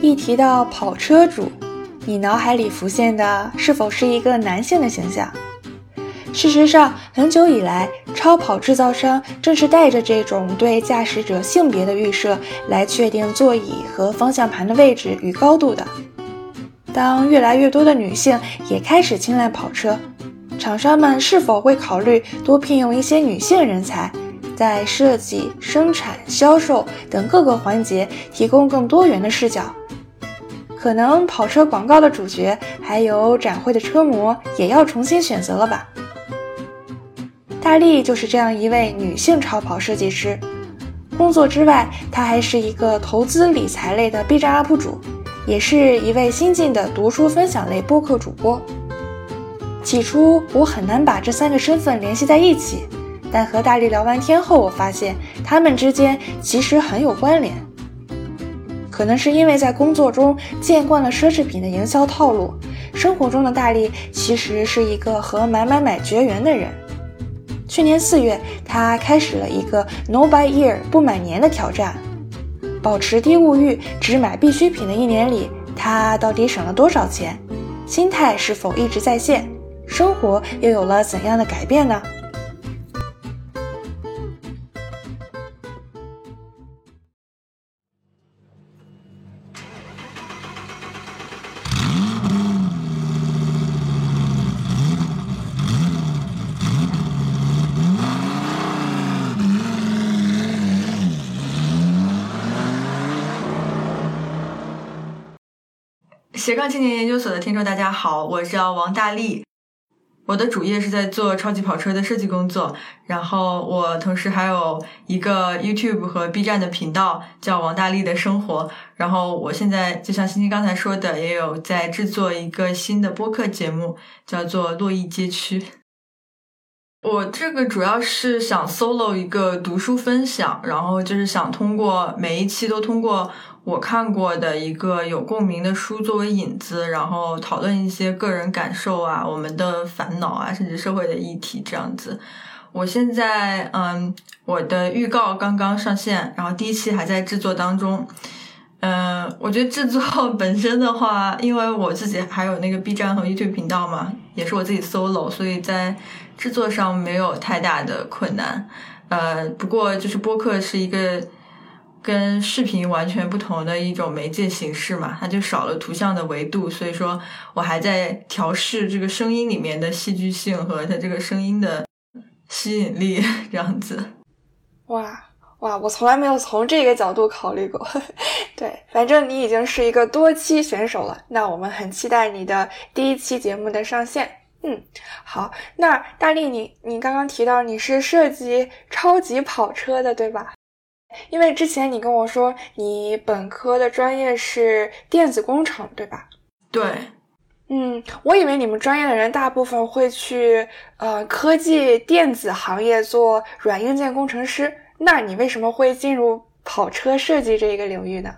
一提到跑车主，你脑海里浮现的是否是一个男性的形象？事实上，很久以来，超跑制造商正是带着这种对驾驶者性别的预设来确定座椅和方向盘的位置与高度的。当越来越多的女性也开始青睐跑车，厂商们是否会考虑多聘用一些女性人才，在设计、生产、销售等各个环节提供更多元的视角？可能跑车广告的主角还有展会的车模也要重新选择了吧？大力就是这样一位女性超跑设计师。工作之外，她还是一个投资理财类的 B 站 UP 主，也是一位新晋的读书分享类播客主播。起初我很难把这三个身份联系在一起，但和大力聊完天后，我发现他们之间其实很有关联。可能是因为在工作中见惯了奢侈品的营销套路，生活中的大力其实是一个和买买买绝缘的人。去年四月，他开始了一个 No Buy Year 不买年的挑战，保持低物欲，只买必需品的一年里，他到底省了多少钱？心态是否一直在线？生活又有了怎样的改变呢？斜杠青年研究所的听众，大家好，我叫王大力。我的主业是在做超级跑车的设计工作，然后我同时还有一个 YouTube 和 B 站的频道，叫王大力的生活。然后我现在就像欣欣刚才说的，也有在制作一个新的播客节目，叫做洛邑街区。我这个主要是想 solo 一个读书分享，然后就是想通过每一期都通过。我看过的一个有共鸣的书作为引子，然后讨论一些个人感受啊，我们的烦恼啊，甚至社会的议题这样子。我现在嗯，我的预告刚刚上线，然后第一期还在制作当中。嗯，我觉得制作本身的话，因为我自己还有那个 B 站和 YouTube 频道嘛，也是我自己 solo，所以在制作上没有太大的困难。呃，不过就是播客是一个。跟视频完全不同的一种媒介形式嘛，它就少了图像的维度，所以说我还在调试这个声音里面的戏剧性和它这个声音的吸引力这样子。哇哇，我从来没有从这个角度考虑过。对，反正你已经是一个多期选手了，那我们很期待你的第一期节目的上线。嗯，好，那大力，你你刚刚提到你是设计超级跑车的，对吧？因为之前你跟我说你本科的专业是电子工程，对吧？对。嗯，我以为你们专业的人大部分会去呃科技电子行业做软硬件工程师，那你为什么会进入跑车设计这一个领域呢？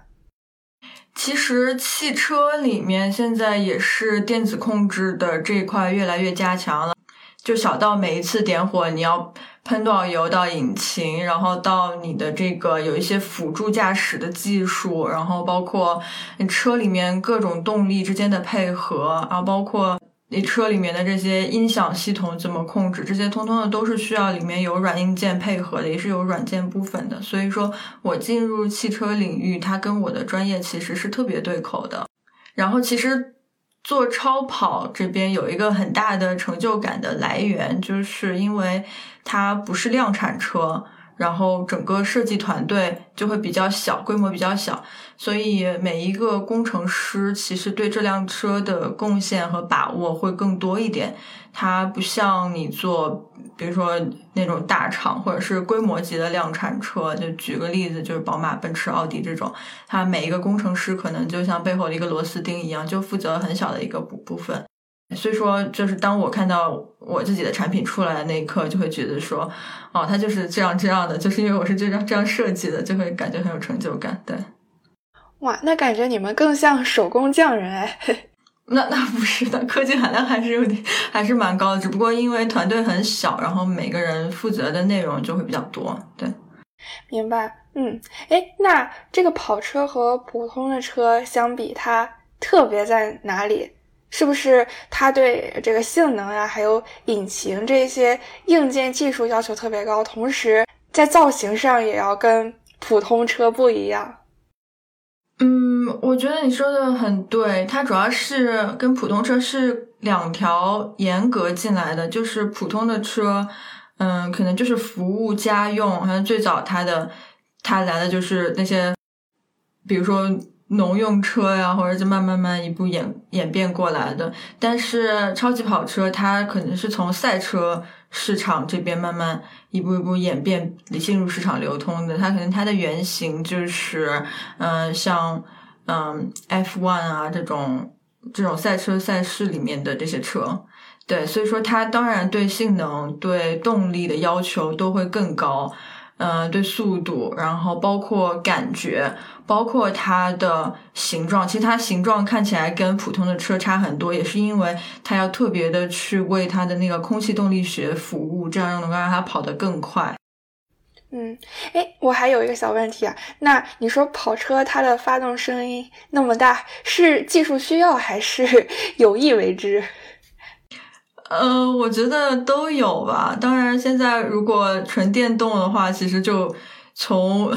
其实汽车里面现在也是电子控制的这一块越来越加强了，就小到每一次点火你要。喷多少油到引擎，然后到你的这个有一些辅助驾驶的技术，然后包括车里面各种动力之间的配合，然后包括你车里面的这些音响系统怎么控制，这些通通的都是需要里面有软硬件配合的，也是有软件部分的。所以说我进入汽车领域，它跟我的专业其实是特别对口的。然后其实。做超跑这边有一个很大的成就感的来源，就是因为它不是量产车，然后整个设计团队就会比较小，规模比较小，所以每一个工程师其实对这辆车的贡献和把握会更多一点。它不像你做。比如说那种大厂或者是规模级的量产车，就举个例子，就是宝马、奔驰、奥迪这种，它每一个工程师可能就像背后的一个螺丝钉一样，就负责很小的一个部部分。所以说，就是当我看到我自己的产品出来的那一刻，就会觉得说，哦，它就是这样这样的，就是因为我是这样这样设计的，就会感觉很有成就感。对，哇，那感觉你们更像手工匠人哎。那那不是的，科技含量还是有点，还是蛮高的。只不过因为团队很小，然后每个人负责的内容就会比较多。对，明白，嗯，哎，那这个跑车和普通的车相比，它特别在哪里？是不是它对这个性能啊，还有引擎这些硬件技术要求特别高，同时在造型上也要跟普通车不一样？嗯，我觉得你说的很对，它主要是跟普通车是两条严格进来的，就是普通的车。嗯，可能就是服务家用，好像最早它的它来的就是那些，比如说农用车呀，或者就慢慢慢一步演演变过来的。但是超级跑车它可能是从赛车市场这边慢慢一步一步演变进入市场流通的。它可能它的原型就是，嗯，像嗯 F1 啊这种这种赛车赛事里面的这些车。对，所以说它当然对性能、对动力的要求都会更高，嗯，对速度，然后包括感觉，包括它的形状，其实它形状看起来跟普通的车差很多，也是因为它要特别的去为它的那个空气动力学服务，这样能够让它跑得更快。嗯，哎，我还有一个小问题啊，那你说跑车它的发动声音那么大，是技术需要还是 有意为之？呃，我觉得都有吧。当然，现在如果纯电动的话，其实就从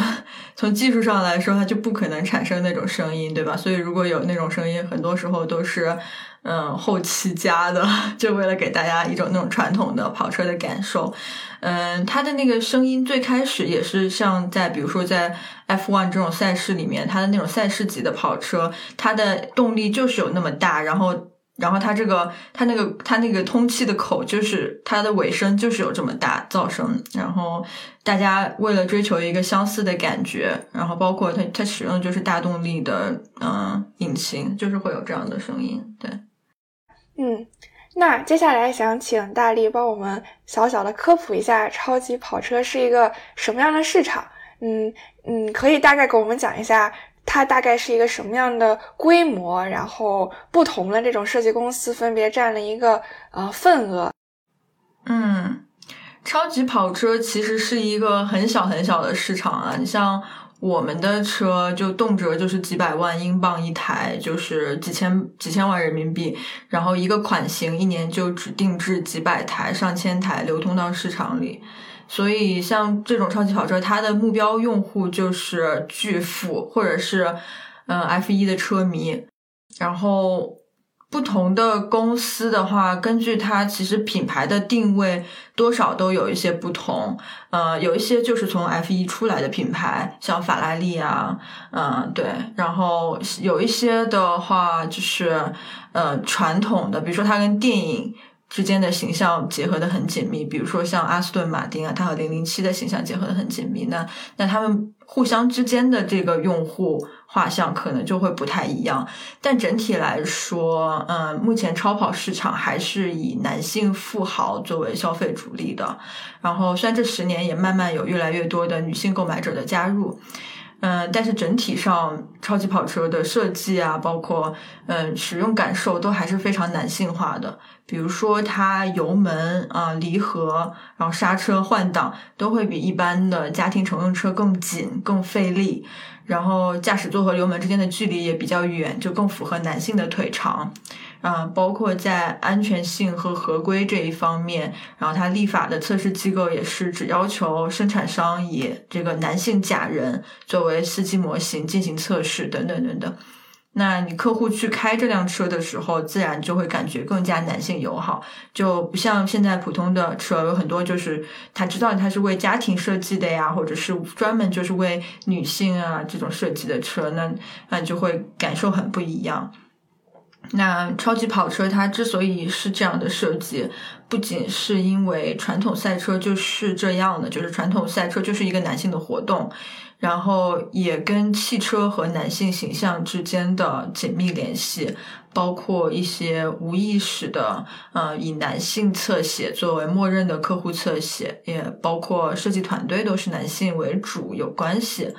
从技术上来说，它就不可能产生那种声音，对吧？所以如果有那种声音，很多时候都是嗯后期加的，就为了给大家一种那种传统的跑车的感受。嗯，它的那个声音最开始也是像在比如说在 F1 这种赛事里面，它的那种赛事级的跑车，它的动力就是有那么大，然后。然后它这个，它那个，它那个通气的口，就是它的尾声就是有这么大噪声。然后大家为了追求一个相似的感觉，然后包括它它使用的就是大动力的嗯引擎，就是会有这样的声音。对，嗯，那接下来想请大力帮我们小小的科普一下，超级跑车是一个什么样的市场？嗯嗯，可以大概给我们讲一下。它大概是一个什么样的规模？然后不同的这种设计公司分别占了一个呃份额。嗯，超级跑车其实是一个很小很小的市场啊。你像我们的车，就动辄就是几百万英镑一台，就是几千几千万人民币。然后一个款型一年就只定制几百台、上千台，流通到市场里。所以，像这种超级跑车，它的目标用户就是巨富，或者是嗯 F 一的车迷。然后，不同的公司的话，根据它其实品牌的定位，多少都有一些不同。呃，有一些就是从 F 一出来的品牌，像法拉利啊，嗯，对。然后有一些的话，就是呃传统的，比如说它跟电影。之间的形象结合的很紧密，比如说像阿斯顿马丁啊，它和零零七的形象结合的很紧密，那那他们互相之间的这个用户画像可能就会不太一样。但整体来说，嗯，目前超跑市场还是以男性富豪作为消费主力的。然后，虽然这十年也慢慢有越来越多的女性购买者的加入。嗯，但是整体上，超级跑车的设计啊，包括嗯使用感受都还是非常男性化的。比如说，它油门啊、离合，然后刹车、换挡都会比一般的家庭乘用车更紧、更费力。然后驾驶座和油门之间的距离也比较远，就更符合男性的腿长。啊，包括在安全性和合规这一方面，然后它立法的测试机构也是只要求生产商以这个男性假人作为司机模型进行测试，等等等等。那你客户去开这辆车的时候，自然就会感觉更加男性友好，就不像现在普通的车有很多就是他知道它是为家庭设计的呀，或者是专门就是为女性啊这种设计的车，那那就会感受很不一样。那超级跑车它之所以是这样的设计，不仅是因为传统赛车就是这样的，就是传统赛车就是一个男性的活动，然后也跟汽车和男性形象之间的紧密联系，包括一些无意识的，呃，以男性侧写作为默认的客户侧写，也包括设计团队都是男性为主有关系。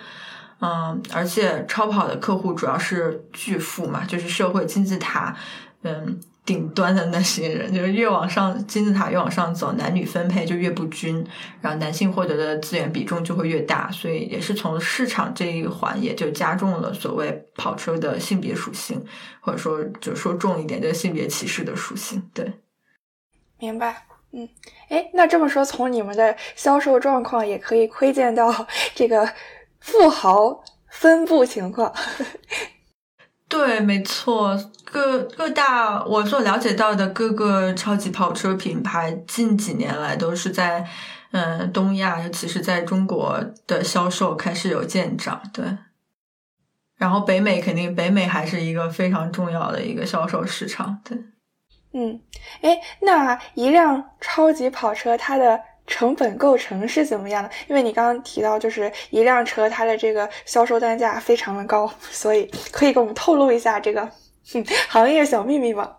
嗯，而且超跑的客户主要是巨富嘛，就是社会金字塔，嗯，顶端的那些人，就是越往上金字塔越往上走，男女分配就越不均，然后男性获得的资源比重就会越大，所以也是从市场这一环也就加重了所谓跑车的性别属性，或者说就说重一点，就是性别歧视的属性。对，明白。嗯，哎，那这么说，从你们的销售状况也可以窥见到这个富豪分布情况。对，没错，各各大我所了解到的各个超级跑车品牌，近几年来都是在嗯东亚，尤其是在中国的销售开始有见长。对，然后北美肯定，北美还是一个非常重要的一个销售市场。对，嗯，哎，那一辆超级跑车它的。成本构成是怎么样的？因为你刚刚提到，就是一辆车它的这个销售单价非常的高，所以可以给我们透露一下这个哼 行业小秘密吗？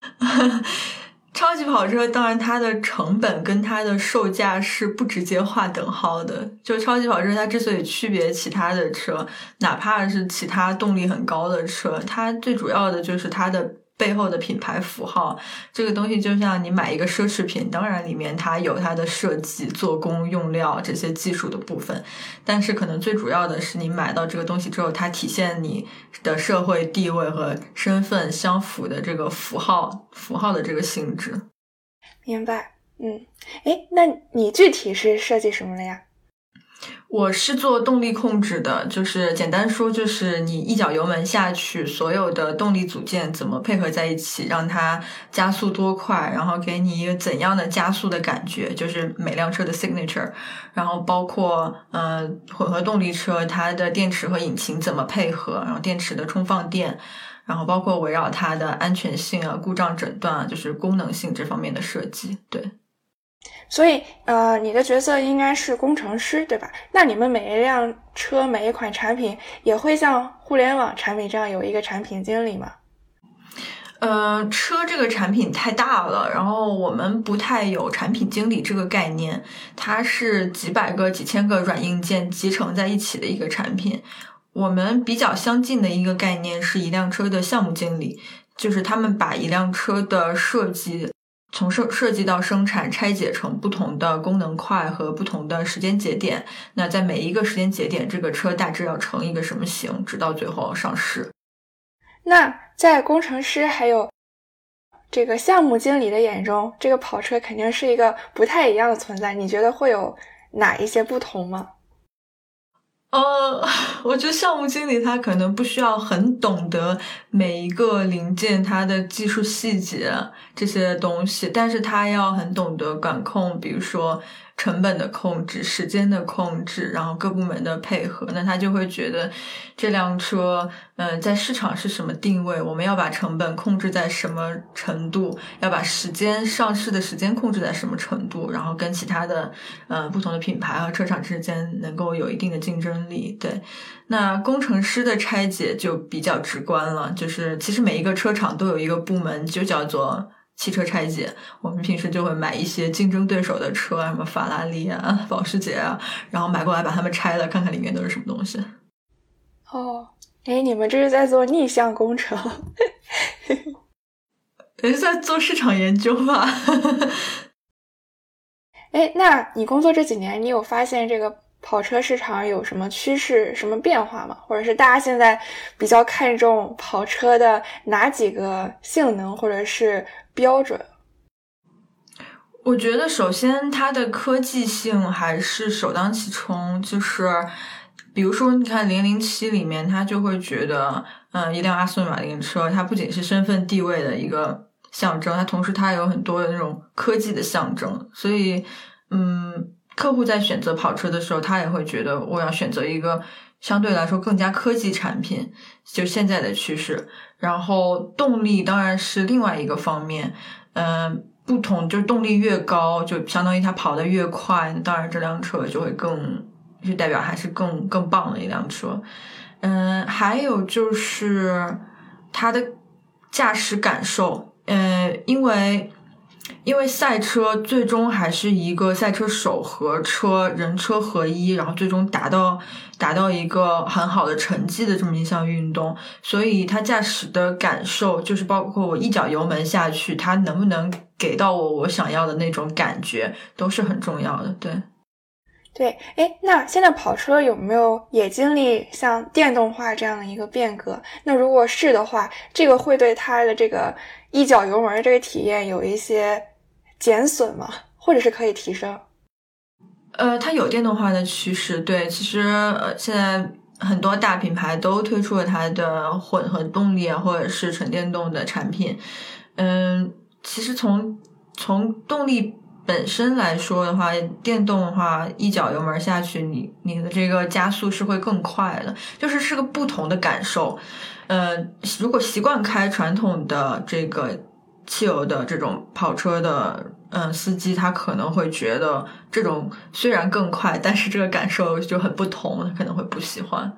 超级跑车当然它的成本跟它的售价是不直接划等号的。就超级跑车它之所以区别其他的车，哪怕是其他动力很高的车，它最主要的就是它的。背后的品牌符号，这个东西就像你买一个奢侈品，当然里面它有它的设计、做工、用料这些技术的部分，但是可能最主要的是你买到这个东西之后，它体现你的社会地位和身份相符的这个符号，符号的这个性质。明白，嗯，哎，那你具体是设计什么的呀？我是做动力控制的，就是简单说，就是你一脚油门下去，所有的动力组件怎么配合在一起，让它加速多快，然后给你一个怎样的加速的感觉，就是每辆车的 signature。然后包括呃混合动力车，它的电池和引擎怎么配合，然后电池的充放电，然后包括围绕它的安全性啊、故障诊断啊，就是功能性这方面的设计，对。所以，呃，你的角色应该是工程师，对吧？那你们每一辆车、每一款产品也会像互联网产品这样有一个产品经理吗？呃，车这个产品太大了，然后我们不太有产品经理这个概念。它是几百个、几千个软硬件集成在一起的一个产品。我们比较相近的一个概念是一辆车的项目经理，就是他们把一辆车的设计。从设设计到生产，拆解成不同的功能块和不同的时间节点。那在每一个时间节点，这个车大致要成一个什么型，直到最后上市。那在工程师还有这个项目经理的眼中，这个跑车肯定是一个不太一样的存在。你觉得会有哪一些不同吗？呃，我觉得项目经理他可能不需要很懂得每一个零件它的技术细节这些东西，但是他要很懂得管控，比如说。成本的控制、时间的控制，然后各部门的配合，那他就会觉得这辆车，嗯，在市场是什么定位？我们要把成本控制在什么程度？要把时间上市的时间控制在什么程度？然后跟其他的，嗯，不同的品牌和车厂之间能够有一定的竞争力。对，那工程师的拆解就比较直观了，就是其实每一个车厂都有一个部门，就叫做。汽车拆解，我们平时就会买一些竞争对手的车，什么法拉利啊、保时捷啊，然后买过来把它们拆了，看看里面都是什么东西。哦，哎，你们这是在做逆向工程？也是在做市场研究吧？哎，那你工作这几年，你有发现这个？跑车市场有什么趋势、什么变化吗？或者是大家现在比较看重跑车的哪几个性能或者是标准？我觉得首先它的科技性还是首当其冲，就是比如说你看零零七里面，他就会觉得，嗯，一辆阿斯顿马丁车，它不仅是身份地位的一个象征，它同时它有很多的那种科技的象征，所以，嗯。客户在选择跑车的时候，他也会觉得我要选择一个相对来说更加科技产品，就现在的趋势。然后动力当然是另外一个方面，嗯，不同就是动力越高，就相当于它跑得越快，当然这辆车就会更，就代表还是更更棒的一辆车。嗯，还有就是它的驾驶感受，嗯，因为。因为赛车最终还是一个赛车手和车人车合一，然后最终达到达到一个很好的成绩的这么一项运动，所以它驾驶的感受就是包括我一脚油门下去，它能不能给到我我想要的那种感觉，都是很重要的。对，对，哎，那现在跑车有没有也经历像电动化这样的一个变革？那如果是的话，这个会对它的这个一脚油门这个体验有一些。减损吗？或者是可以提升？呃，它有电动化的趋势。对，其实呃，现在很多大品牌都推出了它的混合动力啊，或者是纯电动的产品。嗯，其实从从动力本身来说的话，电动的话，一脚油门下去，你你的这个加速是会更快的，就是是个不同的感受。呃，如果习惯开传统的这个。汽油的这种跑车的嗯司机，他可能会觉得这种虽然更快，但是这个感受就很不同，他可能会不喜欢。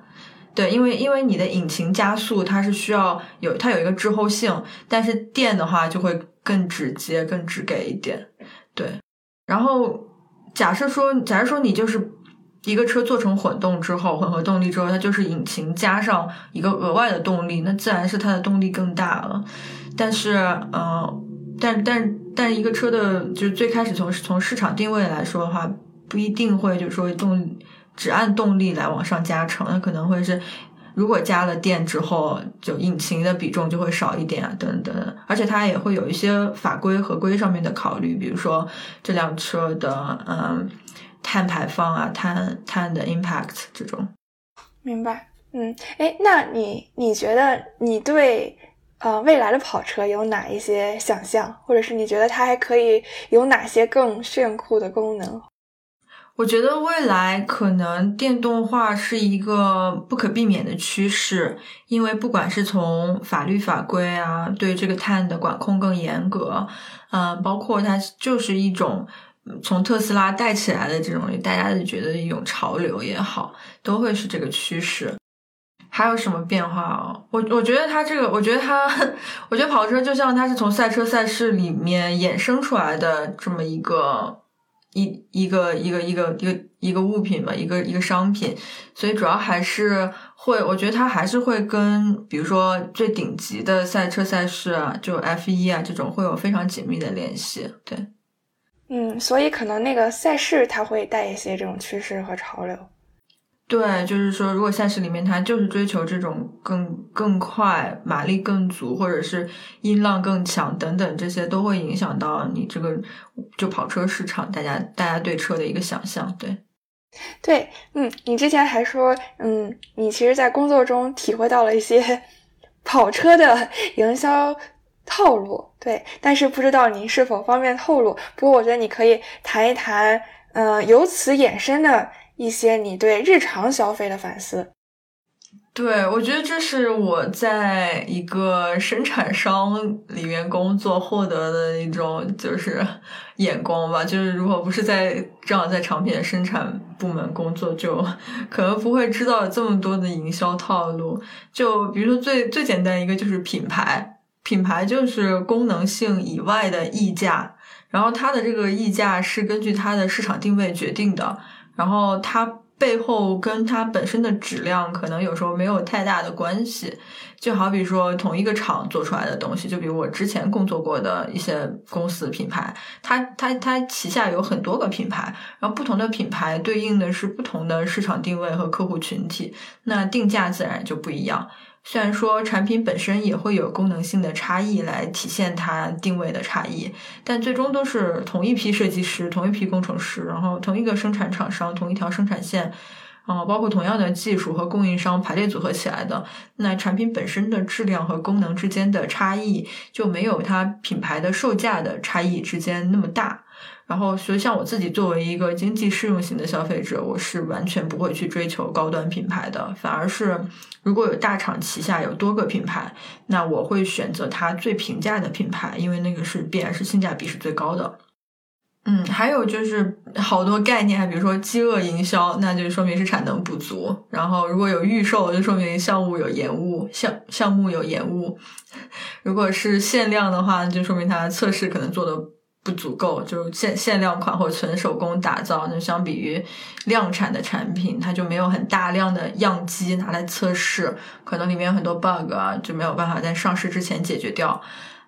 对，因为因为你的引擎加速，它是需要有它有一个滞后性，但是电的话就会更直接、更直给一点。对，然后假设说，假设说你就是一个车做成混动之后，混合动力之后，它就是引擎加上一个额外的动力，那自然是它的动力更大了。但是，嗯，但但但一个车的，就是最开始从从市场定位来说的话，不一定会就是说动只按动力来往上加成，它可能会是如果加了电之后，就引擎的比重就会少一点啊，等等。而且它也会有一些法规合规上面的考虑，比如说这辆车的嗯碳排放啊，碳碳的 impact 这种。明白，嗯，哎，那你你觉得你对？呃，未来的跑车有哪一些想象，或者是你觉得它还可以有哪些更炫酷的功能？我觉得未来可能电动化是一个不可避免的趋势，因为不管是从法律法规啊，对这个碳的管控更严格，嗯，包括它就是一种从特斯拉带起来的这种大家觉得一种潮流也好，都会是这个趋势。还有什么变化啊？我我觉得它这个，我觉得它，我觉得跑车就像它是从赛车赛事里面衍生出来的这么一个一一个一个一个一个一个物品吧，一个一个商品，所以主要还是会，我觉得它还是会跟比如说最顶级的赛车赛事啊，就 F 一啊这种会有非常紧密的联系。对，嗯，所以可能那个赛事它会带一些这种趋势和潮流。对，就是说，如果赛事里面它就是追求这种更更快、马力更足，或者是音浪更强等等，这些都会影响到你这个就跑车市场，大家大家对车的一个想象。对，对，嗯，你之前还说，嗯，你其实，在工作中体会到了一些 跑车的 营销套路，对，但是不知道您是否方便透露。不过，我觉得你可以谈一谈，嗯，由此衍生的。一些你对日常消费的反思，对我觉得这是我在一个生产商里面工作获得的一种就是眼光吧。就是如果不是在正好在产品生产部门工作，就可能不会知道这么多的营销套路。就比如说最最简单一个就是品牌，品牌就是功能性以外的溢价，然后它的这个溢价是根据它的市场定位决定的。然后它背后跟它本身的质量可能有时候没有太大的关系，就好比说同一个厂做出来的东西，就比如我之前工作过的一些公司品牌，它它它旗下有很多个品牌，然后不同的品牌对应的是不同的市场定位和客户群体，那定价自然就不一样。虽然说产品本身也会有功能性的差异来体现它定位的差异，但最终都是同一批设计师、同一批工程师，然后同一个生产厂商、同一条生产线，啊，包括同样的技术和供应商排列组合起来的，那产品本身的质量和功能之间的差异就没有它品牌的售价的差异之间那么大。然后，所以像我自己作为一个经济适用型的消费者，我是完全不会去追求高端品牌的。反而是，如果有大厂旗下有多个品牌，那我会选择它最平价的品牌，因为那个是必然是性价比是最高的。嗯，还有就是好多概念，比如说饥饿营销，那就说明是产能不足。然后如果有预售，就说明项目有延误，项项目有延误。如果是限量的话，就说明它测试可能做的。不足够，就是限限量款或纯手工打造。那相比于量产的产品，它就没有很大量的样机拿来测试，可能里面有很多 bug 啊，就没有办法在上市之前解决掉。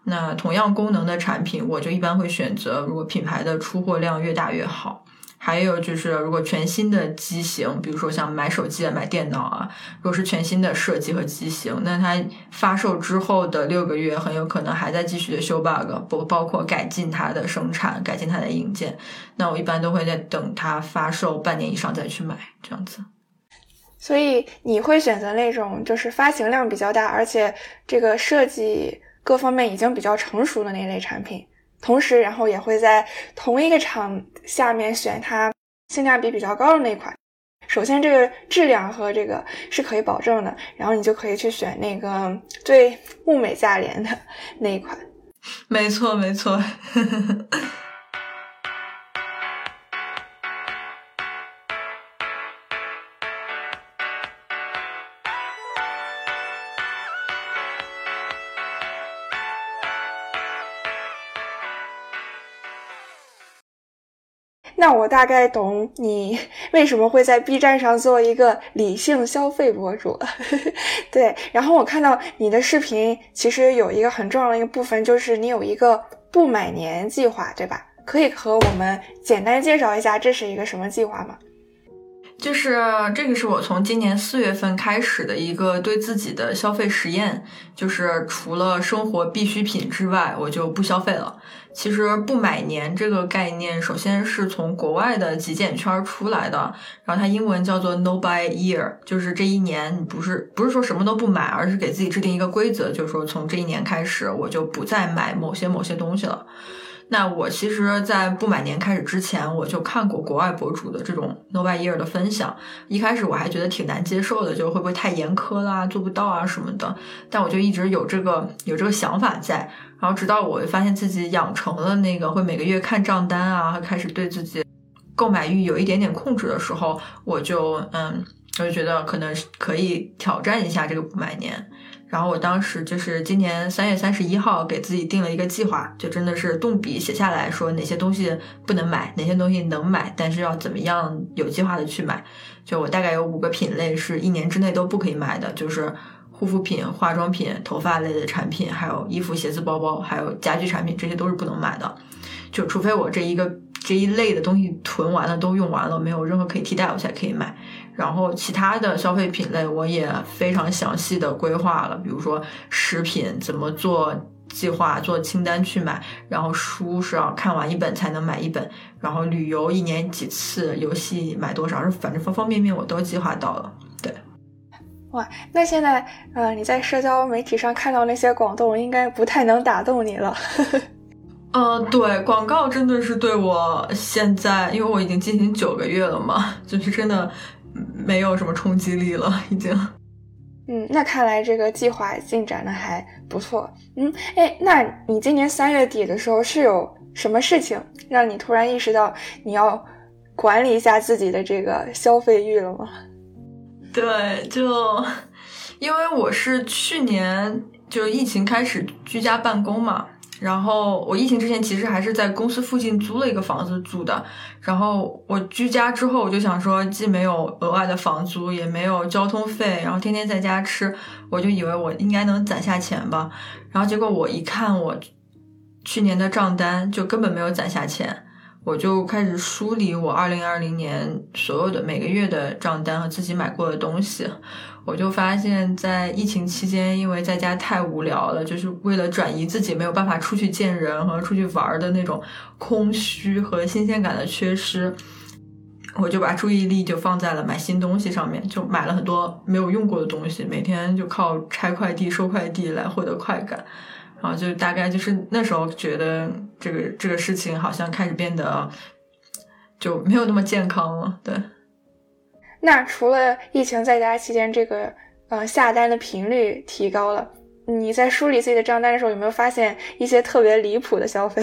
那同样功能的产品，我就一般会选择，如果品牌的出货量越大越好。还有就是，如果全新的机型，比如说像买手机啊、买电脑啊，如果是全新的设计和机型，那它发售之后的六个月，很有可能还在继续的修 bug，不包括改进它的生产、改进它的硬件。那我一般都会在等它发售半年以上再去买，这样子。所以你会选择那种就是发行量比较大，而且这个设计各方面已经比较成熟的那类产品。同时，然后也会在同一个厂下面选它性价比比较高的那款。首先，这个质量和这个是可以保证的，然后你就可以去选那个最物美价廉的那一款。没错，没错。让我大概懂你 为什么会在 B 站上做一个理性消费博主。对，然后我看到你的视频，其实有一个很重要的一个部分，就是你有一个不买年计划，对吧？可以和我们简单介绍一下这是一个什么计划吗？就是这个是我从今年四月份开始的一个对自己的消费实验，就是除了生活必需品之外，我就不消费了。其实不买年这个概念，首先是从国外的极简圈出来的，然后它英文叫做 No Buy Year，就是这一年你不是不是说什么都不买，而是给自己制定一个规则，就是说从这一年开始，我就不再买某些某些东西了。那我其实，在不买年开始之前，我就看过国外博主的这种 No Buy Year 的分享。一开始我还觉得挺难接受的，就会不会太严苛啦，做不到啊什么的。但我就一直有这个有这个想法在。然后直到我发现自己养成了那个会每个月看账单啊，开始对自己购买欲有一点点控制的时候，我就嗯，我就觉得可能可以挑战一下这个不买年。然后我当时就是今年三月三十一号给自己定了一个计划，就真的是动笔写下来说哪些东西不能买，哪些东西能买，但是要怎么样有计划的去买。就我大概有五个品类是一年之内都不可以买的，就是护肤品、化妆品、头发类的产品，还有衣服、鞋子、包包，还有家居产品，这些都是不能买的。就除非我这一个这一类的东西囤完了都用完了，没有任何可以替代，我才可以买。然后其他的消费品类我也非常详细的规划了，比如说食品怎么做计划、做清单去买，然后书是要看完一本才能买一本，然后旅游一年几次，游戏买多少，反正方方面面我都计划到了。对，哇，那现在呃你在社交媒体上看到那些广告，应该不太能打动你了。嗯，对，广告真的是对我现在，因为我已经进行九个月了嘛，就是真的。没有什么冲击力了，已经。嗯，那看来这个计划进展的还不错。嗯，哎，那你今年三月底的时候是有什么事情让你突然意识到你要管理一下自己的这个消费欲了吗？对，就因为我是去年就疫情开始居家办公嘛。然后我疫情之前其实还是在公司附近租了一个房子住的。然后我居家之后，我就想说，既没有额外的房租，也没有交通费，然后天天在家吃，我就以为我应该能攒下钱吧。然后结果我一看我去年的账单，就根本没有攒下钱。我就开始梳理我二零二零年所有的每个月的账单和自己买过的东西。我就发现，在疫情期间，因为在家太无聊了，就是为了转移自己没有办法出去见人和出去玩的那种空虚和新鲜感的缺失，我就把注意力就放在了买新东西上面，就买了很多没有用过的东西，每天就靠拆快递、收快递来获得快感，然后就大概就是那时候觉得这个这个事情好像开始变得就没有那么健康了，对。那除了疫情在家期间，这个呃下单的频率提高了，你在梳理自己的账单的时候，有没有发现一些特别离谱的消费？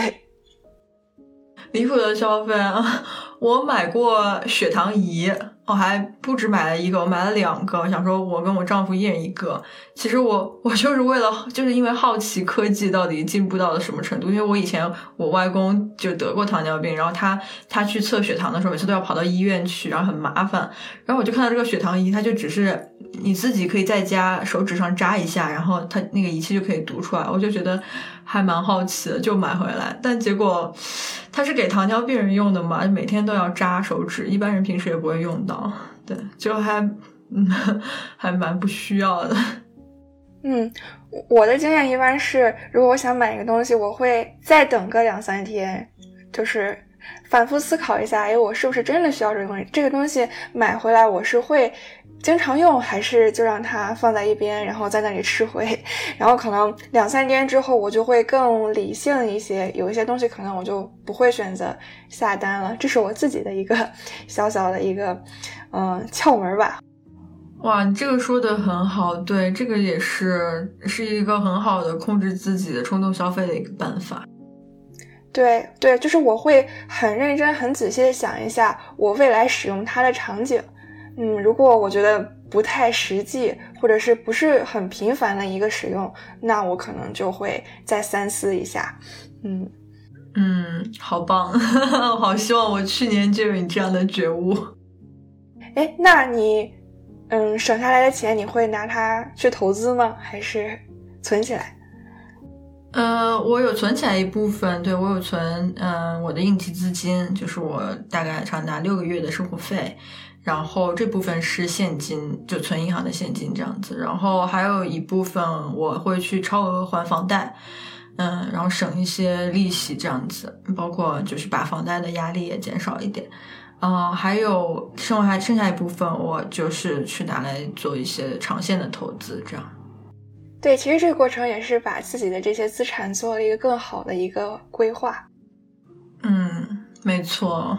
离谱的消费啊！我买过血糖仪。我还不止买了一个，我买了两个，想说我跟我丈夫一人一个。其实我我就是为了，就是因为好奇科技到底进步到了什么程度。因为我以前我外公就得过糖尿病，然后他他去测血糖的时候，每次都要跑到医院去，然后很麻烦。然后我就看到这个血糖仪，它就只是你自己可以在家手指上扎一下，然后它那个仪器就可以读出来。我就觉得还蛮好奇的，就买回来。但结果它是给糖尿病人用的嘛，每天都要扎手指，一般人平时也不会用到。对，就还嗯，还蛮不需要的。嗯，我的经验一般是，如果我想买一个东西，我会再等个两三天，就是反复思考一下，哎，我是不是真的需要这个东西？这个东西买回来，我是会经常用，还是就让它放在一边，然后在那里吃灰？然后可能两三天之后，我就会更理性一些，有一些东西可能我就不会选择下单了。这是我自己的一个 小小的一个。嗯，窍门吧。哇，你这个说的很好，对，这个也是是一个很好的控制自己的冲动消费的一个办法。对对，就是我会很认真、很仔细的想一下我未来使用它的场景。嗯，如果我觉得不太实际，或者是不是很频繁的一个使用，那我可能就会再三思一下。嗯嗯，好棒，好希望我去年就有你这样的觉悟。哎，那你，嗯，省下来的钱你会拿它去投资吗？还是存起来？呃，我有存起来一部分，对我有存，嗯，我的应急资金，就是我大概长达六个月的生活费，然后这部分是现金，就存银行的现金这样子，然后还有一部分我会去超额还房贷，嗯，然后省一些利息这样子，包括就是把房贷的压力也减少一点。嗯，还有剩下剩下一部分，我就是去拿来做一些长线的投资，这样。对，其实这个过程也是把自己的这些资产做了一个更好的一个规划。嗯，没错。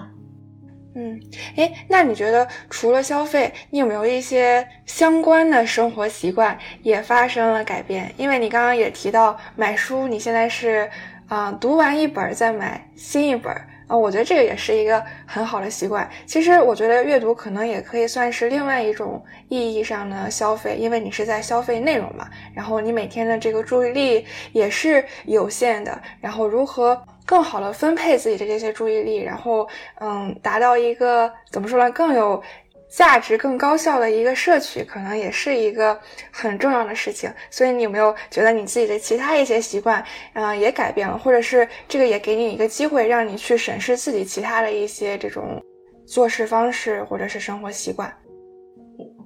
嗯，哎，那你觉得除了消费，你有没有一些相关的生活习惯也发生了改变？因为你刚刚也提到买书，你现在是啊，读完一本再买新一本。啊，我觉得这个也是一个很好的习惯。其实，我觉得阅读可能也可以算是另外一种意义上的消费，因为你是在消费内容嘛。然后，你每天的这个注意力也是有限的。然后，如何更好的分配自己的这些注意力，然后，嗯，达到一个怎么说呢，更有。价值更高效的一个摄取，可能也是一个很重要的事情。所以，你有没有觉得你自己的其他一些习惯，嗯，也改变了，或者是这个也给你一个机会，让你去审视自己其他的一些这种做事方式或者是生活习惯？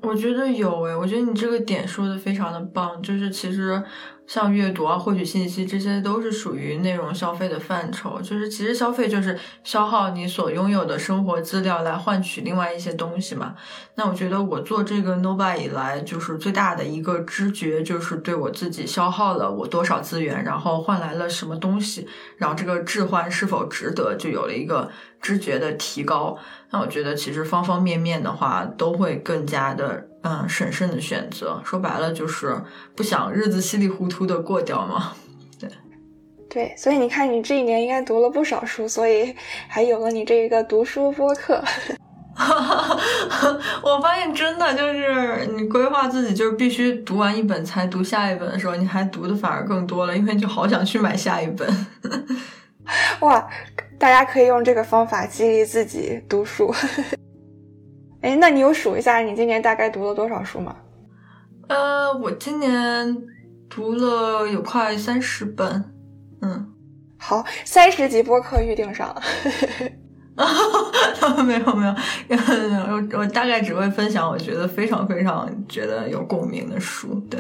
我我觉得有诶，我觉得你这个点说的非常的棒，就是其实。像阅读啊、获取信息，这些都是属于内容消费的范畴。就是其实消费就是消耗你所拥有的生活资料来换取另外一些东西嘛。那我觉得我做这个 Nova 以来，就是最大的一个知觉，就是对我自己消耗了我多少资源，然后换来了什么东西，然后这个置换是否值得，就有了一个知觉的提高。那我觉得其实方方面面的话，都会更加的。嗯，审慎的选择，说白了就是不想日子稀里糊涂的过掉嘛。对，对，所以你看，你这一年应该读了不少书，所以还有了你这一个读书播客。我发现真的就是你规划自己就是必须读完一本才读下一本的时候，你还读的反而更多了，因为就好想去买下一本。哇，大家可以用这个方法激励自己读书。哎，那你有数一下你今年大概读了多少书吗？呃，我今年读了有快三十本。嗯，好，三十集播客预定上了。没有没有，我我大概只会分享我觉得非常非常觉得有共鸣的书。对，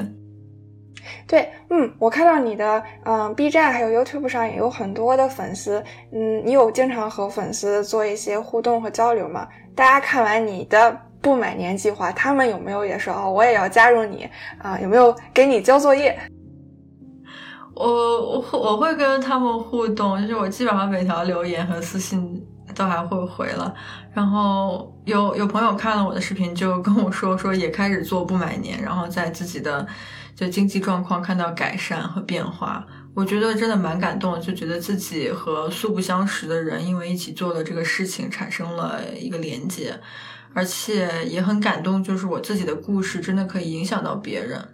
对，嗯，我看到你的嗯 B 站还有 YouTube 上也有很多的粉丝，嗯，你有经常和粉丝做一些互动和交流吗？大家看完你的不买年计划，他们有没有也说哦，我也要加入你啊？有没有给你交作业？我我我会跟他们互动，就是我基本上每条留言和私信都还会回了。然后有有朋友看了我的视频，就跟我说说也开始做不买年，然后在自己的就经济状况看到改善和变化。我觉得真的蛮感动，就觉得自己和素不相识的人，因为一起做的这个事情产生了一个连接，而且也很感动，就是我自己的故事真的可以影响到别人。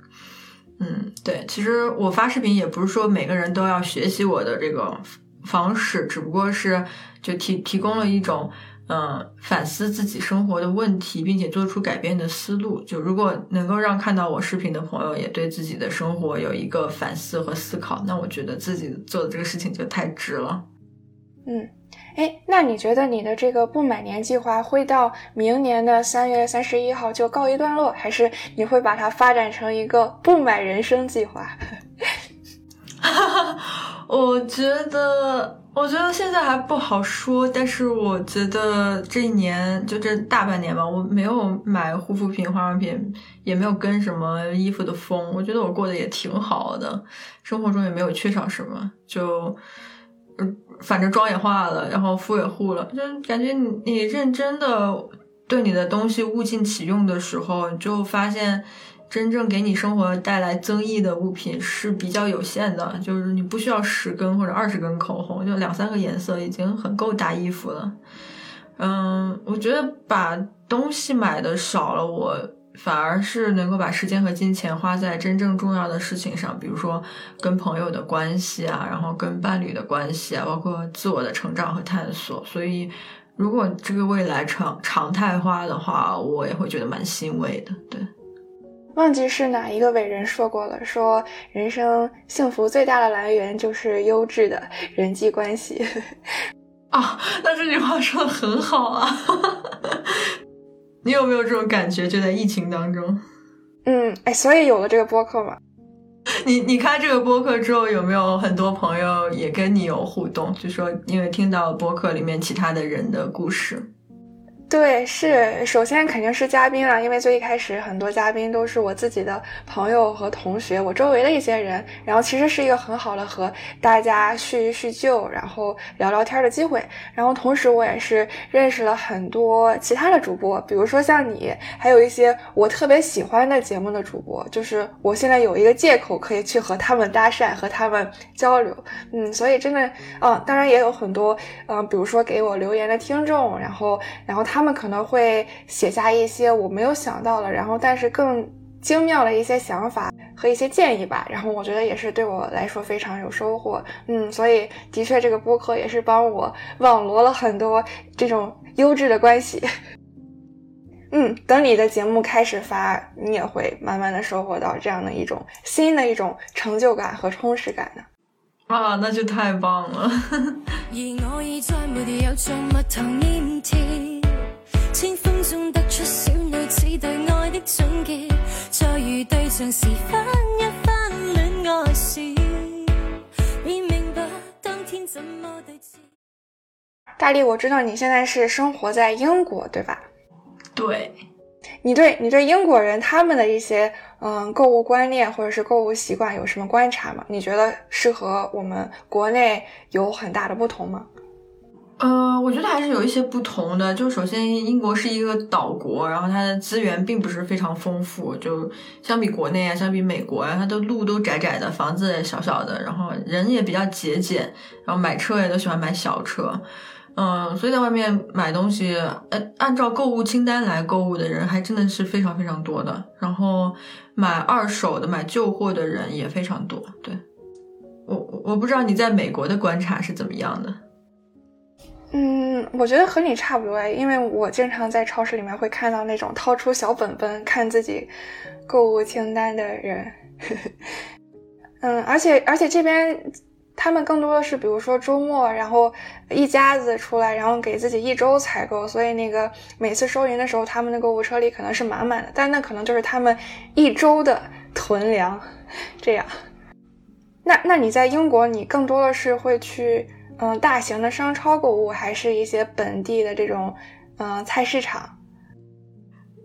嗯，对，其实我发视频也不是说每个人都要学习我的这个方式，只不过是就提提供了一种。嗯，反思自己生活的问题，并且做出改变的思路。就如果能够让看到我视频的朋友也对自己的生活有一个反思和思考，那我觉得自己做的这个事情就太值了。嗯，哎，那你觉得你的这个不买年计划会到明年的三月三十一号就告一段落，还是你会把它发展成一个不买人生计划？我觉得。我觉得现在还不好说，但是我觉得这一年就这大半年吧，我没有买护肤品、化妆品，也没有跟什么衣服的风。我觉得我过得也挺好的，生活中也没有缺少什么，就嗯，反正妆也化了，然后肤也护了，就感觉你你认真的对你的东西物尽其用的时候，你就发现。真正给你生活带来增益的物品是比较有限的，就是你不需要十根或者二十根口红，就两三个颜色已经很够搭衣服了。嗯，我觉得把东西买的少了，我反而是能够把时间和金钱花在真正重要的事情上，比如说跟朋友的关系啊，然后跟伴侣的关系啊，包括自我的成长和探索。所以，如果这个未来常常态化的话，我也会觉得蛮欣慰的。对。忘记是哪一个伟人说过了，说人生幸福最大的来源就是优质的人际关系。啊，那这句话说的很好啊！你有没有这种感觉？就在疫情当中？嗯，哎，所以有了这个播客嘛。你你开这个播客之后，有没有很多朋友也跟你有互动？就说因为听到播客里面其他的人的故事。对，是首先肯定是嘉宾了，因为最一开始很多嘉宾都是我自己的朋友和同学，我周围的一些人，然后其实是一个很好的和大家叙一叙旧，然后聊聊天的机会。然后同时我也是认识了很多其他的主播，比如说像你，还有一些我特别喜欢的节目的主播，就是我现在有一个借口可以去和他们搭讪，和他们交流。嗯，所以真的，嗯，当然也有很多，嗯，比如说给我留言的听众，然后，然后他。他们可能会写下一些我没有想到的，然后但是更精妙的一些想法和一些建议吧。然后我觉得也是对我来说非常有收获。嗯，所以的确这个播客也是帮我网罗了很多这种优质的关系。嗯，等你的节目开始发，你也会慢慢的收获到这样的一种新的一种成就感和充实感的。啊，那就太棒了。清风中得出小女子对爱的总结，再遇对象时翻一翻恋爱史，便明白当天怎么对峙。大力，我知道你现在是生活在英国，对吧？对。你对你对英国人他们的一些嗯购物观念或者是购物习惯有什么观察吗？你觉得是和我们国内有很大的不同吗？呃，我觉得还是有一些不同的。就首先，英国是一个岛国，然后它的资源并不是非常丰富。就相比国内啊，相比美国啊，它的路都窄窄的，房子也小小的，然后人也比较节俭，然后买车也都喜欢买小车。嗯，所以在外面买东西，呃，按照购物清单来购物的人还真的是非常非常多的。然后买二手的、买旧货的人也非常多。对，我我不知道你在美国的观察是怎么样的。嗯，我觉得和你差不多，因为我经常在超市里面会看到那种掏出小本本看自己购物清单的人。嗯，而且而且这边他们更多的是，比如说周末，然后一家子出来，然后给自己一周采购，所以那个每次收银的时候，他们的购物车里可能是满满的，但那可能就是他们一周的囤粮。这样，那那你在英国，你更多的是会去。嗯，大型的商超购物，还是一些本地的这种，嗯，菜市场。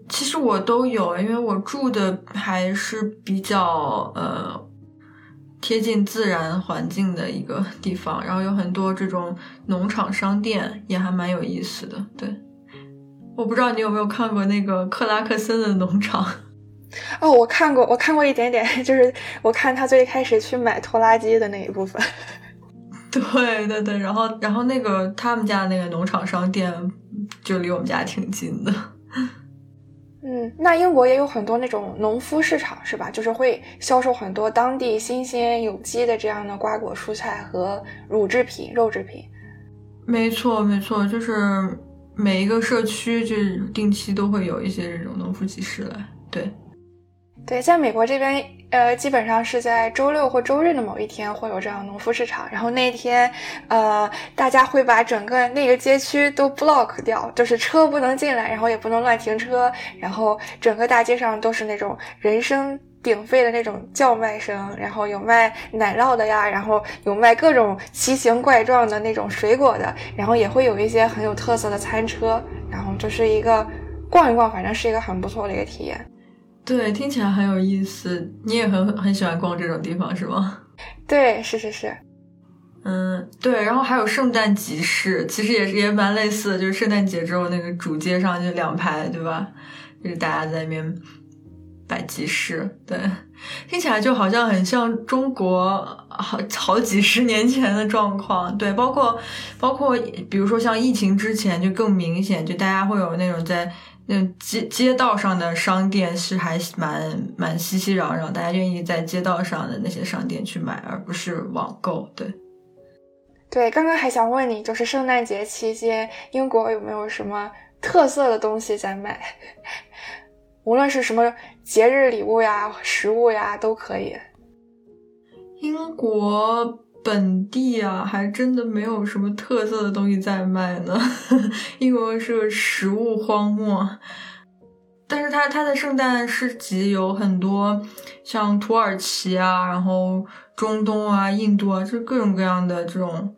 其实我都有，因为我住的还是比较呃贴近自然环境的一个地方，然后有很多这种农场商店，也还蛮有意思的。对，我不知道你有没有看过那个克拉克森的农场。哦，我看过，我看过一点点，就是我看他最开始去买拖拉机的那一部分。对对对，然后然后那个他们家那个农场商店就离我们家挺近的。嗯，那英国也有很多那种农夫市场是吧？就是会销售很多当地新鲜有机的这样的瓜果蔬菜和乳制品、肉制品。没错没错，就是每一个社区就定期都会有一些这种农夫集市来。对。对，在美国这边，呃，基本上是在周六或周日的某一天会有这样农夫市场，然后那天，呃，大家会把整个那个街区都 block 掉，就是车不能进来，然后也不能乱停车，然后整个大街上都是那种人声鼎沸的那种叫卖声，然后有卖奶酪的呀，然后有卖各种奇形怪状的那种水果的，然后也会有一些很有特色的餐车，然后就是一个逛一逛，反正是一个很不错的一个体验。对，听起来很有意思。你也很很喜欢逛这种地方是吗？对，是是是。嗯，对。然后还有圣诞集市，其实也是也蛮类似的，就是圣诞节之后那个主街上就两排，对吧？就是大家在那边摆集市。对，听起来就好像很像中国好好几十年前的状况。对，包括包括比如说像疫情之前就更明显，就大家会有那种在。那街街道上的商店是还蛮蛮熙熙攘攘，大家愿意在街道上的那些商店去买，而不是网购。对，对，刚刚还想问你，就是圣诞节期间，英国有没有什么特色的东西在卖？无论是什么节日礼物呀、食物呀，都可以。英国。本地啊，还真的没有什么特色的东西在卖呢。英国是个食物荒漠，但是它它的圣诞市集有很多，像土耳其啊，然后中东啊、印度啊，就各种各样的这种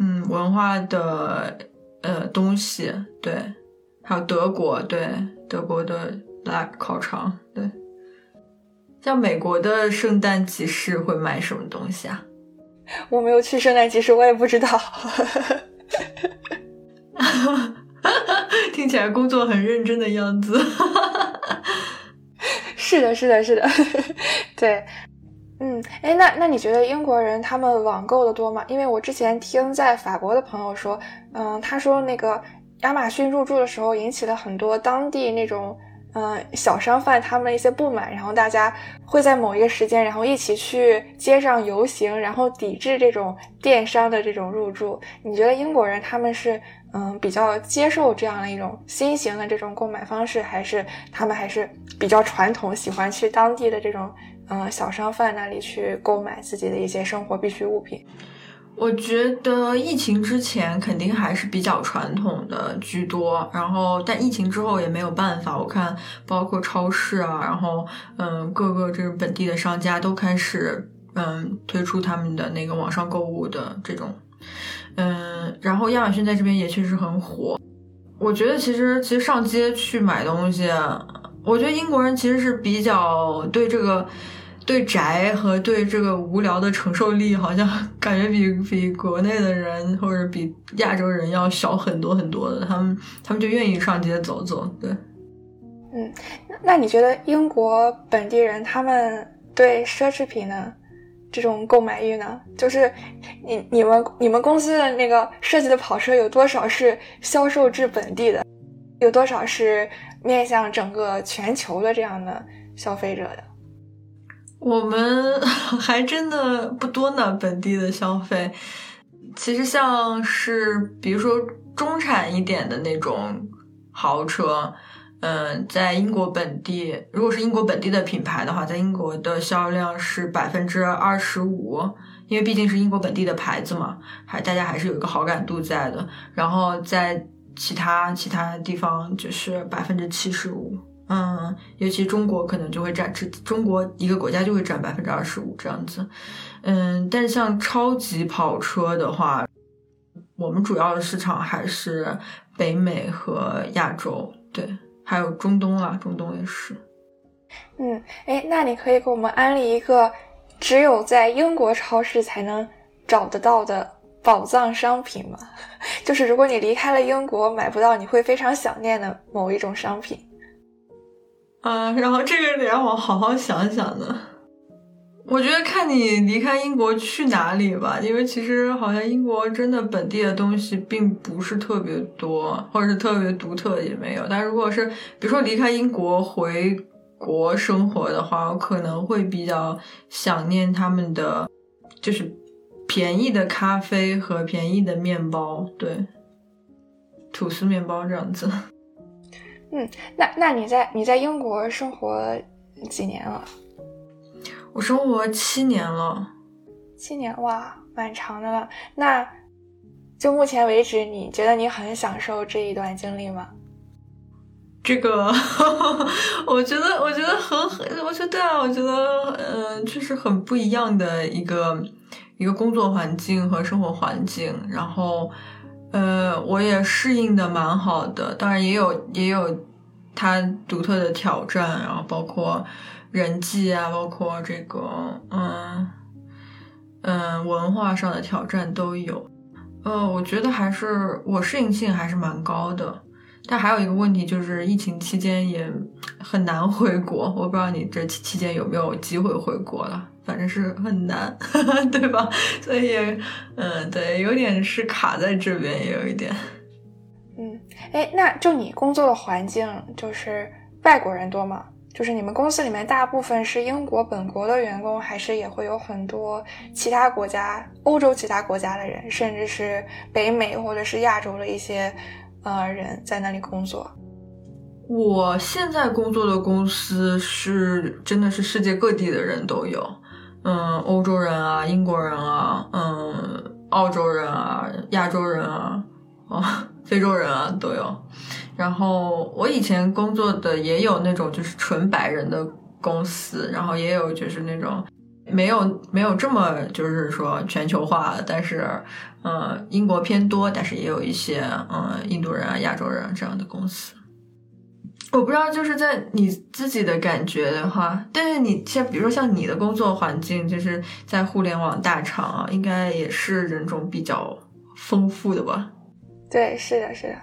嗯文化的呃东西。对，还有德国，对德国的拉烤肠，对。像美国的圣诞集市会卖什么东西啊？我没有去圣诞集市，我也不知道。听起来工作很认真的样子。是的，是的，是的。对，嗯，哎，那那你觉得英国人他们网购的多吗？因为我之前听在法国的朋友说，嗯，他说那个亚马逊入驻的时候引起了很多当地那种。嗯，小商贩他们的一些不满，然后大家会在某一个时间，然后一起去街上游行，然后抵制这种电商的这种入驻。你觉得英国人他们是嗯比较接受这样的一种新型的这种购买方式，还是他们还是比较传统，喜欢去当地的这种嗯小商贩那里去购买自己的一些生活必需物品？我觉得疫情之前肯定还是比较传统的居多，然后但疫情之后也没有办法。我看包括超市啊，然后嗯，各个这个本地的商家都开始嗯推出他们的那个网上购物的这种嗯，然后亚马逊在这边也确实很火。我觉得其实其实上街去买东西，我觉得英国人其实是比较对这个。对宅和对这个无聊的承受力，好像 感觉比比国内的人或者比亚洲人要小很多很多的。他们他们就愿意上街走走。对，嗯，那你觉得英国本地人他们对奢侈品的这种购买欲呢？就是你你们你们公司的那个设计的跑车有多少是销售至本地的？有多少是面向整个全球的这样的消费者的？我们 还真的不多呢，本地的消费。其实像是比如说中产一点的那种豪车，嗯，在英国本地，如果是英国本地的品牌的话，在英国的销量是百分之二十五，因为毕竟是英国本地的牌子嘛，还大家还是有一个好感度在的。然后在其他其他地方就是百分之七十五。嗯，尤其中国可能就会占，只中国一个国家就会占百分之二十五这样子。嗯，但是像超级跑车的话，我们主要的市场还是北美和亚洲，对，还有中东啊，中东也是。嗯，哎，那你可以给我们安利一个只有在英国超市才能找得到的宝藏商品吗？就是如果你离开了英国买不到，你会非常想念的某一种商品。啊，然后这个得让我好好想想呢。我觉得看你离开英国去哪里吧，因为其实好像英国真的本地的东西并不是特别多，或者是特别独特也没有。但如果是比如说离开英国回国生活的话，我可能会比较想念他们的就是便宜的咖啡和便宜的面包，对，吐司面包这样子。嗯，那那你在你在英国生活几年了？我生活七年了。七年哇，蛮长的了。那就目前为止，你觉得你很享受这一段经历吗？这个，我觉得，我觉得很很，我觉得对啊，我觉得，嗯，确实很不一样的一个一个工作环境和生活环境，然后。呃，我也适应的蛮好的，当然也有也有它独特的挑战，然后包括人际啊，包括这个嗯嗯文化上的挑战都有。呃，我觉得还是我适应性还是蛮高的，但还有一个问题就是疫情期间也很难回国，我不知道你这期期间有没有机会回国了。反正是很难，对吧？所以，嗯，对，有点是卡在这边，也有一点。嗯，哎，那就你工作的环境，就是外国人多吗？就是你们公司里面大部分是英国本国的员工，还是也会有很多其他国家、欧洲其他国家的人，甚至是北美或者是亚洲的一些呃人在那里工作？我现在工作的公司是真的是世界各地的人都有。嗯，欧洲人啊，英国人啊，嗯，澳洲人啊，亚洲人啊，哦，非洲人啊都有。然后我以前工作的也有那种就是纯白人的公司，然后也有就是那种没有没有这么就是说全球化，但是嗯，英国偏多，但是也有一些嗯印度人啊、亚洲人这样的公司。我不知道，就是在你自己的感觉的话，但是你像比如说像你的工作环境，就是在互联网大厂啊，应该也是人种比较丰富的吧？对，是的，是的。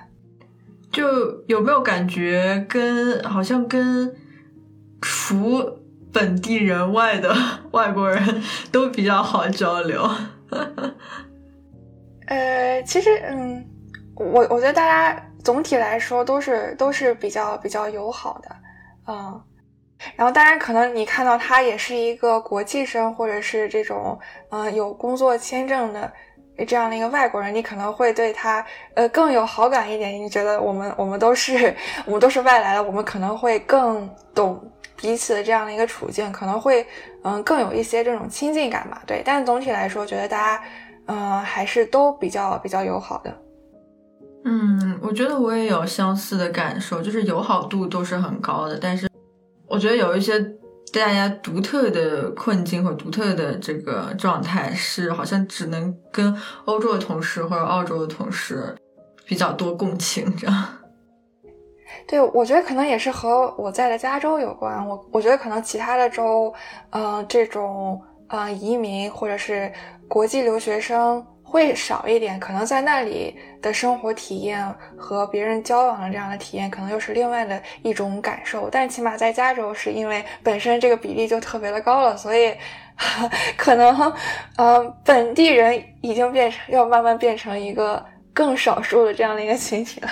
就有没有感觉跟好像跟除本地人外的外国人都比较好交流？呃，其实，嗯，我我觉得大家。总体来说都是都是比较比较友好的，嗯，然后当然可能你看到他也是一个国际生或者是这种嗯有工作签证的这样的一个外国人，你可能会对他呃更有好感一点。你觉得我们我们都是 我们都是外来的，我们可能会更懂彼此的这样的一个处境，可能会嗯更有一些这种亲近感吧。对，但总体来说，觉得大家嗯还是都比较比较友好的。嗯，我觉得我也有相似的感受，就是友好度都是很高的，但是我觉得有一些大家独特的困境或独特的这个状态，是好像只能跟欧洲的同事或者澳洲的同事比较多共情，这样。对，我觉得可能也是和我在的加州有关。我我觉得可能其他的州，嗯，这种嗯移民或者是国际留学生。会少一点，可能在那里的生活体验和别人交往的这样的体验，可能又是另外的一种感受。但起码在加州，是因为本身这个比例就特别的高了，所以 可能，呃，本地人已经变成要慢慢变成一个更少数的这样的一个群体了。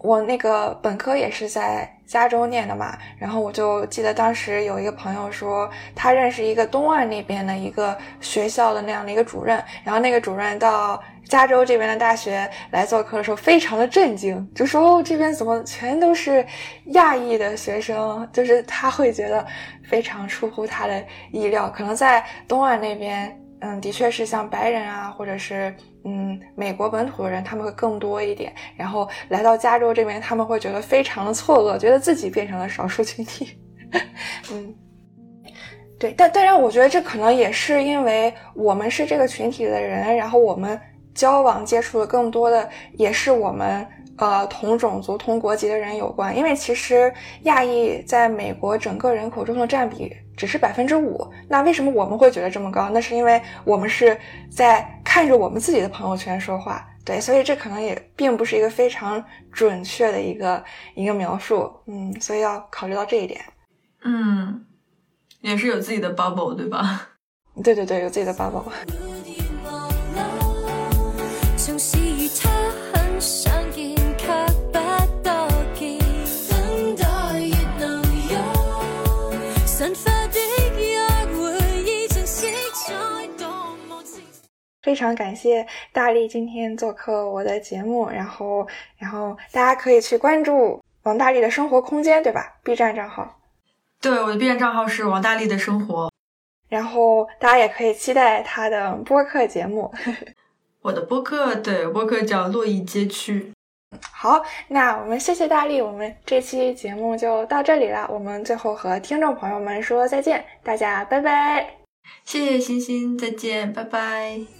我那个本科也是在加州念的嘛，然后我就记得当时有一个朋友说，他认识一个东岸那边的一个学校的那样的一个主任，然后那个主任到加州这边的大学来做客的时候，非常的震惊，就说哦，这边怎么全都是亚裔的学生？就是他会觉得非常出乎他的意料，可能在东岸那边。嗯，的确是像白人啊，或者是嗯美国本土的人，他们会更多一点。然后来到加州这边，他们会觉得非常的错愕，觉得自己变成了少数群体。嗯，对，但当然，我觉得这可能也是因为我们是这个群体的人，然后我们交往接触的更多的也是我们。呃，同种族、同国籍的人有关，因为其实亚裔在美国整个人口中的占比只是百分之五。那为什么我们会觉得这么高？那是因为我们是在看着我们自己的朋友圈说话。对，所以这可能也并不是一个非常准确的一个一个描述，嗯，所以要考虑到这一点。嗯，也是有自己的 bubble，对吧？对对对，有自己的 bubble。非常感谢大力今天做客我的节目，然后，然后大家可以去关注王大力的生活空间，对吧？B 站账号。对，我的 B 站账号是王大力的生活。然后大家也可以期待他的播客节目。我的播客，对，播客叫洛邑街区。好，那我们谢谢大力，我们这期节目就到这里了。我们最后和听众朋友们说再见，大家拜拜。谢谢星星，再见，拜拜。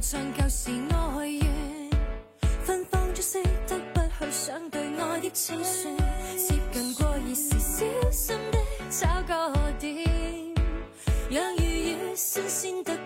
像旧时哀怨芬芳中识得不去想对爱的清算接近过而时小心的找个点让雨雨新鲜得